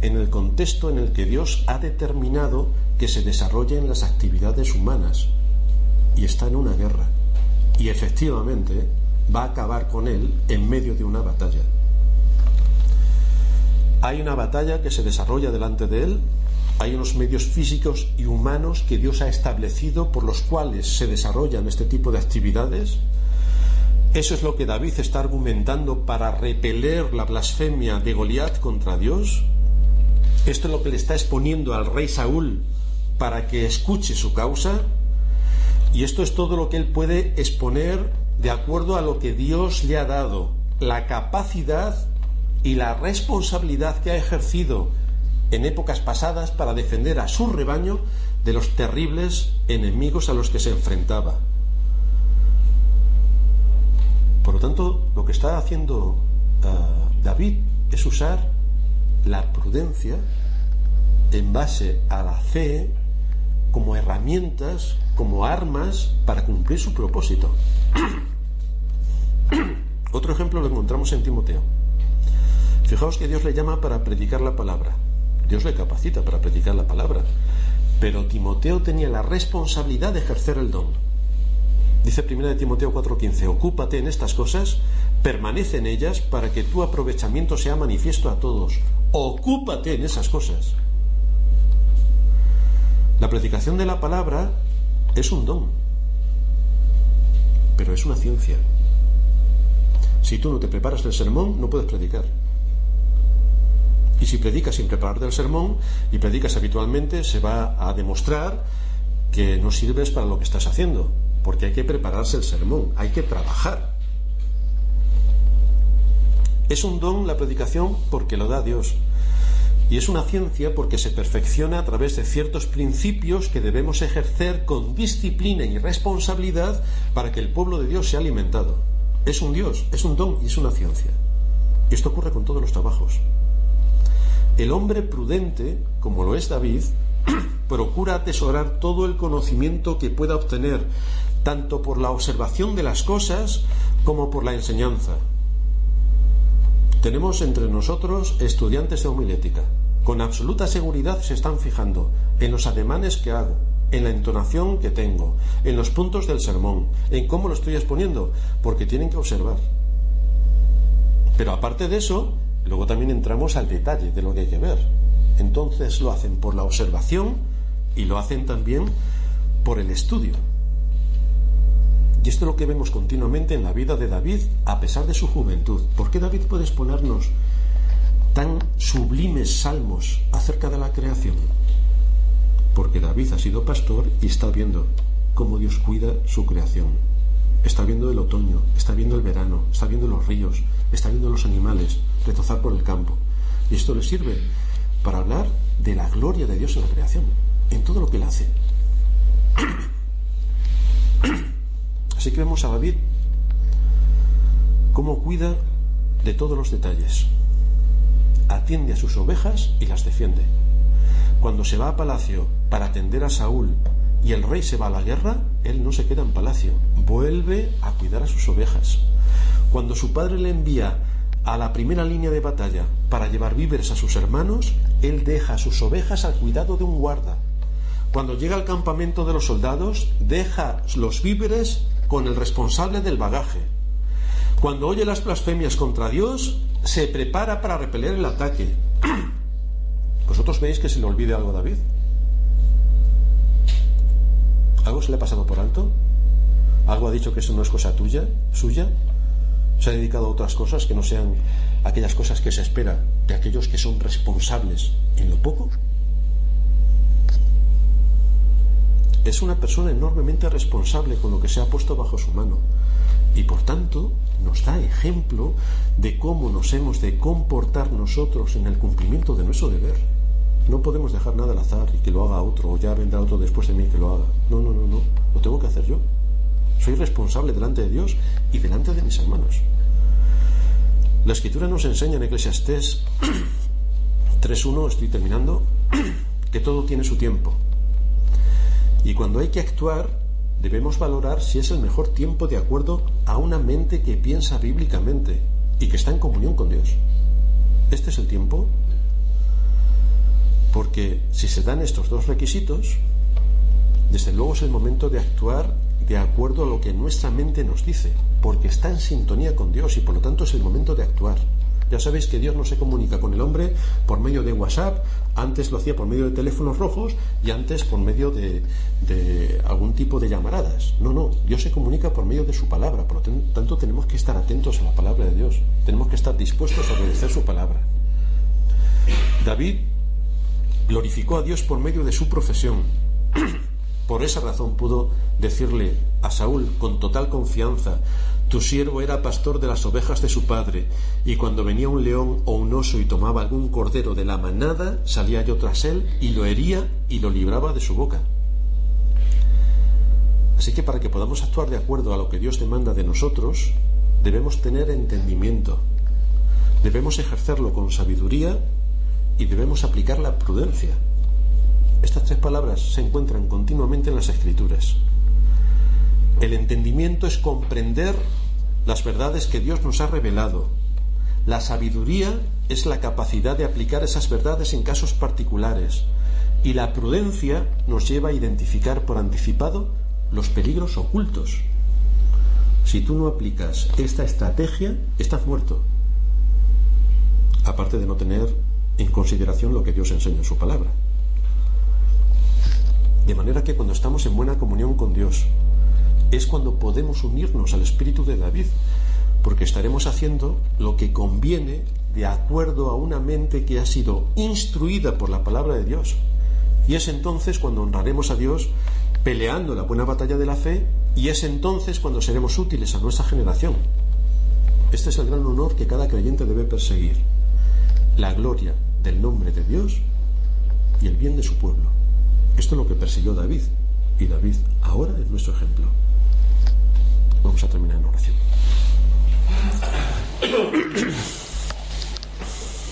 en el contexto en el que Dios ha determinado que se desarrollen las actividades humanas y está en una guerra. Y efectivamente va a acabar con él en medio de una batalla. Hay una batalla que se desarrolla delante de él, hay unos medios físicos y humanos que Dios ha establecido por los cuales se desarrollan este tipo de actividades. Eso es lo que David está argumentando para repeler la blasfemia de Goliat contra Dios. Esto es lo que le está exponiendo al rey Saúl para que escuche su causa. Y esto es todo lo que él puede exponer de acuerdo a lo que Dios le ha dado, la capacidad y la responsabilidad que ha ejercido en épocas pasadas para defender a su rebaño de los terribles enemigos a los que se enfrentaba. Por lo tanto, lo que está haciendo eh, David es usar la prudencia en base a la fe como herramientas, como armas para cumplir su propósito. Otro ejemplo lo encontramos en Timoteo. Fijaos que Dios le llama para predicar la palabra. Dios le capacita para predicar la palabra. Pero Timoteo tenía la responsabilidad de ejercer el don. Dice 1 de Timoteo 4:15, ocúpate en estas cosas, permanece en ellas para que tu aprovechamiento sea manifiesto a todos. Ocúpate en esas cosas. La predicación de la palabra es un don, pero es una ciencia. Si tú no te preparas del sermón, no puedes predicar. Y si predicas sin prepararte el sermón y predicas habitualmente, se va a demostrar que no sirves para lo que estás haciendo, porque hay que prepararse el sermón, hay que trabajar. Es un don la predicación porque lo da Dios. Y es una ciencia porque se perfecciona a través de ciertos principios que debemos ejercer con disciplina y responsabilidad para que el pueblo de Dios sea alimentado. Es un Dios, es un don y es una ciencia. Y esto ocurre con todos los trabajos. El hombre prudente, como lo es David, procura atesorar todo el conocimiento que pueda obtener, tanto por la observación de las cosas como por la enseñanza. Tenemos entre nosotros estudiantes de homilética. Con absoluta seguridad se están fijando en los ademanes que hago, en la entonación que tengo, en los puntos del sermón, en cómo lo estoy exponiendo, porque tienen que observar. Pero aparte de eso, luego también entramos al detalle de lo que hay que ver. Entonces lo hacen por la observación y lo hacen también por el estudio. Y esto es lo que vemos continuamente en la vida de David, a pesar de su juventud. ¿Por qué David puede exponernos tan sublimes salmos acerca de la creación? Porque David ha sido pastor y está viendo cómo Dios cuida su creación. Está viendo el otoño, está viendo el verano, está viendo los ríos, está viendo los animales retozar por el campo. Y esto le sirve para hablar de la gloria de Dios en la creación, en todo lo que Él hace. Así que vemos a David cómo cuida de todos los detalles. Atiende a sus ovejas y las defiende. Cuando se va a palacio para atender a Saúl y el rey se va a la guerra, él no se queda en palacio, vuelve a cuidar a sus ovejas. Cuando su padre le envía a la primera línea de batalla para llevar víveres a sus hermanos, él deja a sus ovejas al cuidado de un guarda. Cuando llega al campamento de los soldados, deja los víveres con el responsable del bagaje. Cuando oye las blasfemias contra Dios, se prepara para repeler el ataque. ¿Vosotros veis que se le olvide algo a David? ¿Algo se le ha pasado por alto? ¿Algo ha dicho que eso no es cosa tuya, suya? ¿Se ha dedicado a otras cosas que no sean aquellas cosas que se espera de aquellos que son responsables en lo poco? Es una persona enormemente responsable con lo que se ha puesto bajo su mano y por tanto nos da ejemplo de cómo nos hemos de comportar nosotros en el cumplimiento de nuestro deber. No podemos dejar nada al azar y que lo haga otro, o ya vendrá otro después de mí que lo haga. No, no, no, no. Lo tengo que hacer yo. Soy responsable delante de Dios y delante de mis hermanos. La escritura nos enseña en Eclesiastés 3.1, estoy terminando, que todo tiene su tiempo. Y cuando hay que actuar, debemos valorar si es el mejor tiempo de acuerdo a una mente que piensa bíblicamente y que está en comunión con Dios. Este es el tiempo porque si se dan estos dos requisitos, desde luego es el momento de actuar de acuerdo a lo que nuestra mente nos dice, porque está en sintonía con Dios y por lo tanto es el momento de actuar. Ya sabéis que Dios no se comunica con el hombre por medio de WhatsApp, antes lo hacía por medio de teléfonos rojos y antes por medio de, algún tipo de llamaradas. No, no, Dios se comunica por medio de su palabra, por lo tanto tenemos que estar atentos a la palabra de Dios, tenemos que estar dispuestos a obedecer su palabra. David glorificó a Dios por medio de su profesión. Por esa razón pudo decirle a Saúl con total confianza, tu siervo era pastor de las ovejas de su padre, y cuando venía un león o un oso y tomaba algún cordero de la manada, salía yo tras él y lo hería y lo libraba de su boca. Así que para que podamos actuar de acuerdo a lo que Dios demanda de nosotros, debemos tener entendimiento, debemos ejercerlo con sabiduría y debemos aplicar la prudencia. Estas tres palabras se encuentran continuamente en las escrituras. El entendimiento es comprender las verdades que Dios nos ha revelado. La sabiduría es la capacidad de aplicar esas verdades en casos particulares. Y la prudencia nos lleva a identificar por anticipado los peligros ocultos. Si tú no aplicas esta estrategia, estás muerto. Aparte de no tener en consideración lo que Dios enseña en su palabra. De manera que cuando estamos en buena comunión con Dios, es cuando podemos unirnos al espíritu de David, porque estaremos haciendo lo que conviene de acuerdo a una mente que ha sido instruida por la palabra de Dios. Y es entonces cuando honraremos a Dios peleando la buena batalla de la fe y es entonces cuando seremos útiles a nuestra generación. Este es el gran honor que cada creyente debe perseguir. La gloria del nombre de Dios y el bien de su pueblo. Esto es lo que persiguió David y David ahora es nuestro ejemplo. Vamos a terminar en oración.